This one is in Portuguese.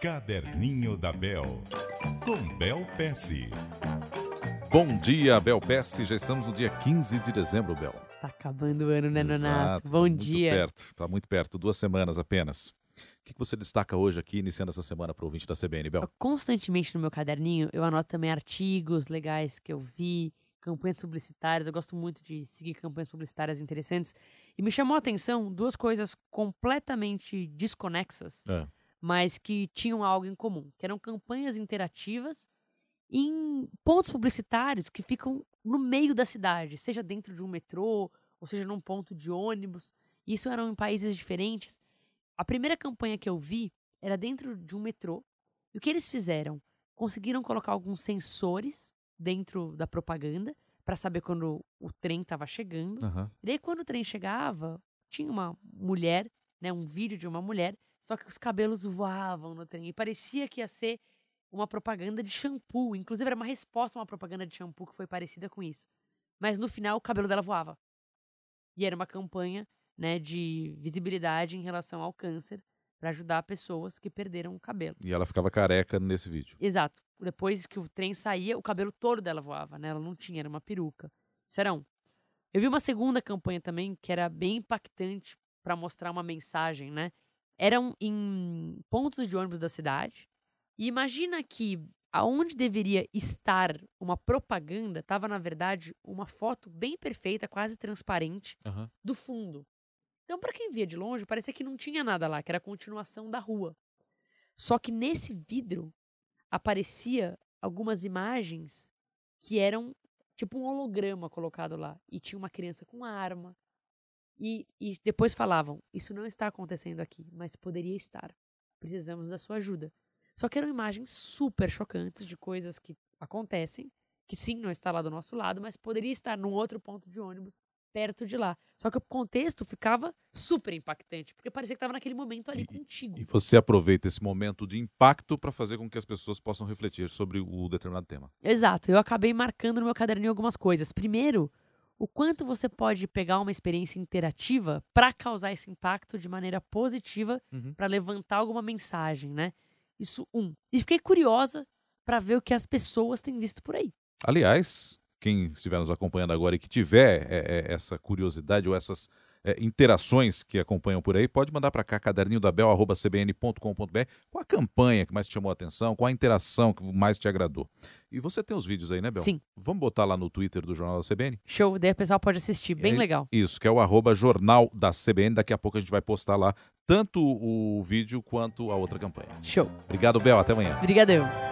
Caderninho da Bel, com Bel Pesce. Bom dia, Bel Pesce. Já estamos no dia 15 de dezembro, Bel. Tá acabando o ano, né, Nonato? Exato, Bom muito dia. Perto, tá muito perto, duas semanas apenas. O que que você destaca hoje aqui, iniciando essa semana para o ouvinte da CBN, Bel? Eu, constantemente no meu caderninho, eu anoto também artigos legais que eu vi, campanhas publicitárias. Eu gosto muito de seguir campanhas publicitárias interessantes. E me chamou a atenção duas coisas completamente desconexas, É. mas que tinham algo em comum, que eram campanhas interativas em pontos publicitários que ficam no meio da cidade, seja dentro de um metrô, ou seja num ponto de ônibus. Isso eram em países diferentes. A primeira campanha que eu vi era dentro de um metrô. E o que eles fizeram? Conseguiram colocar alguns sensores dentro da propaganda para saber quando o trem estava chegando. Aham. E daí, quando o trem chegava, tinha uma mulher, né, um vídeo de uma mulher, só que os cabelos voavam no trem. E parecia que ia ser uma propaganda de shampoo. Inclusive, era uma resposta a uma propaganda de shampoo que foi parecida com isso. Mas no final, o cabelo dela voava. E era uma campanha né, de visibilidade em relação ao câncer para ajudar pessoas que perderam o cabelo. E ela ficava careca nesse vídeo. Exato. Depois que o trem saía, o cabelo todo dela voava, né? Ela não tinha, era uma peruca. Isso era um. Eu vi uma segunda campanha também que era bem impactante para mostrar uma mensagem, né? Eram em pontos de ônibus da cidade. E imagina que aonde deveria estar uma propaganda, estava na verdade uma foto bem perfeita, quase transparente Aham. do fundo. Então, para quem via de longe, parecia que não tinha nada lá, que era a continuação da rua. Só que nesse vidro aparecia algumas imagens que eram tipo um holograma colocado lá e tinha uma criança com arma. E, e depois falavam: Isso não está acontecendo aqui, mas poderia estar. Precisamos da sua ajuda. Só que eram imagens super chocantes de coisas que acontecem, que sim, não está lá do nosso lado, mas poderia estar num outro ponto de ônibus perto de lá. Só que o contexto ficava super impactante, porque parecia que estava naquele momento ali E- contigo. E você aproveita esse momento de impacto para fazer com que as pessoas possam refletir sobre o determinado tema. Exato, eu acabei marcando no meu caderninho algumas coisas. Primeiro, o quanto você pode pegar uma experiência interativa para causar esse impacto de maneira positiva, Uhum. para levantar alguma mensagem, né? Isso um. E fiquei curiosa para ver o que as pessoas têm visto por aí. Aliás, quem estiver nos acompanhando agora e que tiver é, é, essa curiosidade ou essas é, interações que acompanham por aí, pode mandar para cá, caderninhodabel.cbn.com.br, com a campanha que mais te chamou a atenção, com a interação que mais te agradou. E você tem os vídeos aí, né, Bel? Sim. Vamos botar lá no Twitter do Jornal da CBN? Show, daí o pessoal pode assistir, bem É, legal. Isso, que é o arroba Jornal da CBN. Daqui a pouco a gente vai postar lá tanto o vídeo quanto a outra campanha. Show. Obrigado, Bel. Até amanhã. Obrigadão.